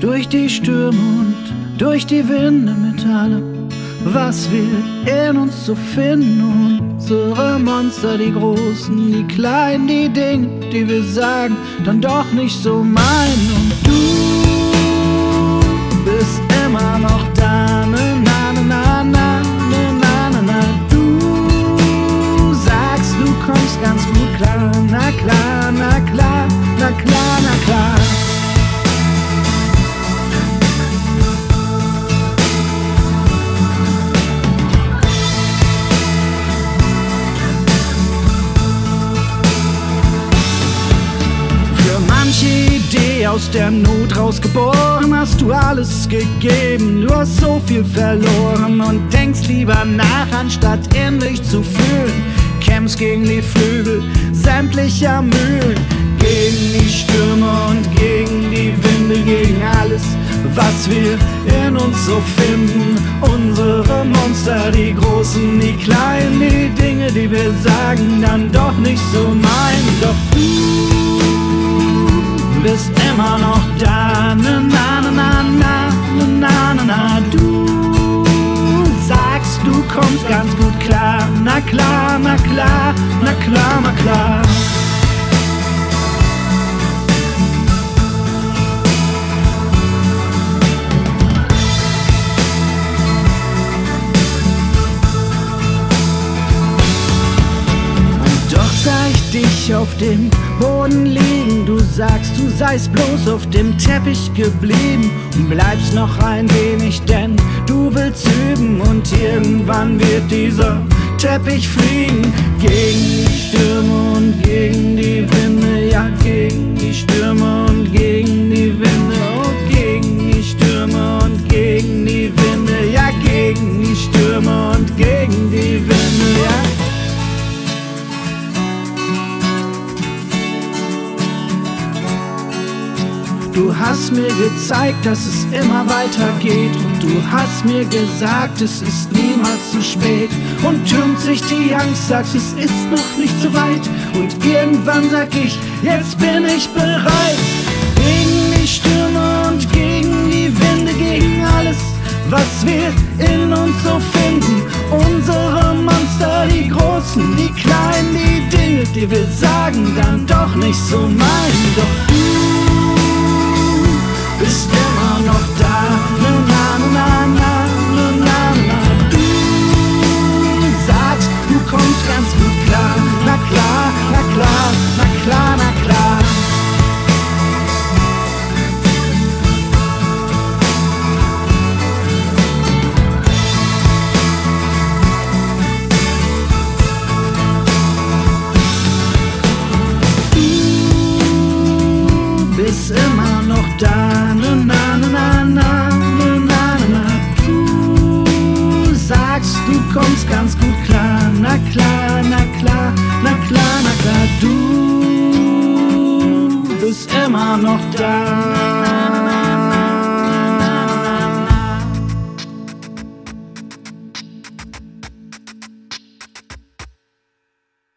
durch die Stürme und durch die Winde mit allem, was wir in uns zu finden. Unsere Monster, die Großen, die Kleinen, die Dinge, die wir sagen, dann doch nicht so meinen. Und du bist immer noch da, na, na, na, na, na, na, na. Du sagst, du kommst ganz gut klar, na klar, na klar, na klar, na klar. Aus der Not rausgeboren, hast du alles gegeben. Du hast so viel verloren und denkst lieber nach, anstatt innerlich zu fühlen. Kämpfst gegen die Flügel sämtlicher Mühlen, gegen die Stürme und gegen die Winde, gegen alles, was wir in uns so finden. Unsere Monster, die großen, die kleinen, die Dinge, die wir sagen, dann doch nicht so meinen. Doch du bist immer noch da. Na, na, na, na, na, na, na, na, du sagst, du kommst ganz gut klar. Na klar, na klar, na klar, na klar. Auf dem Boden liegen. Du sagst, du seist bloß auf dem Teppich geblieben und bleibst noch ein wenig, denn du willst üben und irgendwann wird dieser Teppich fliegen. Du hast mir gezeigt, dass es immer weitergeht und du hast mir gesagt, es ist niemals zu spät. Und türmt sich die Angst, sagst, es ist noch nicht zu weit. Und irgendwann sag ich, jetzt bin ich bereit. Gegen die Stürme und gegen die Winde, gegen alles, was wir in uns so finden. Unsere Monster, die großen, die kleinen, die Dinge, die wir sagen, dann doch nicht so meinen. Doch da. Na, na, na, na, na, na, na, na. Du sagst, du kommst ganz gut klar. Na klar, na klar, na klar, na klar. Du bist immer noch da.